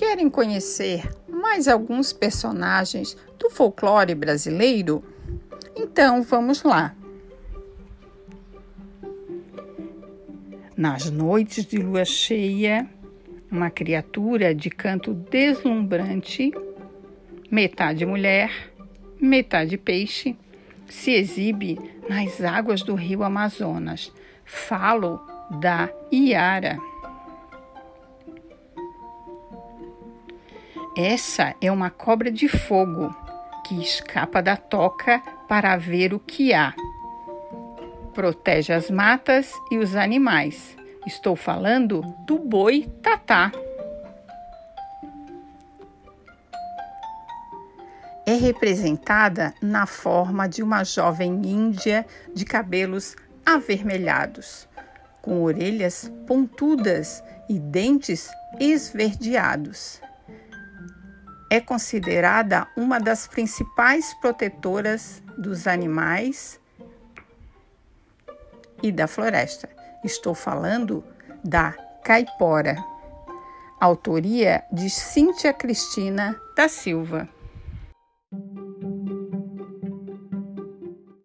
Querem conhecer mais alguns personagens do folclore brasileiro? Então vamos lá! Nas noites de lua cheia, uma criatura de canto deslumbrante, metade mulher, metade peixe, se exibe nas águas do rio Amazonas. Falo da Iara. Essa é uma cobra de fogo que escapa da toca para ver o que há. Protege as matas e os animais. Estou falando do boi tatá. É representada na forma de uma jovem índia de cabelos avermelhados, com orelhas pontudas e dentes esverdeados é considerada uma das principais protetoras dos animais e da floresta. Estou falando da caipora, autoria de Cíntia Cristina da Silva.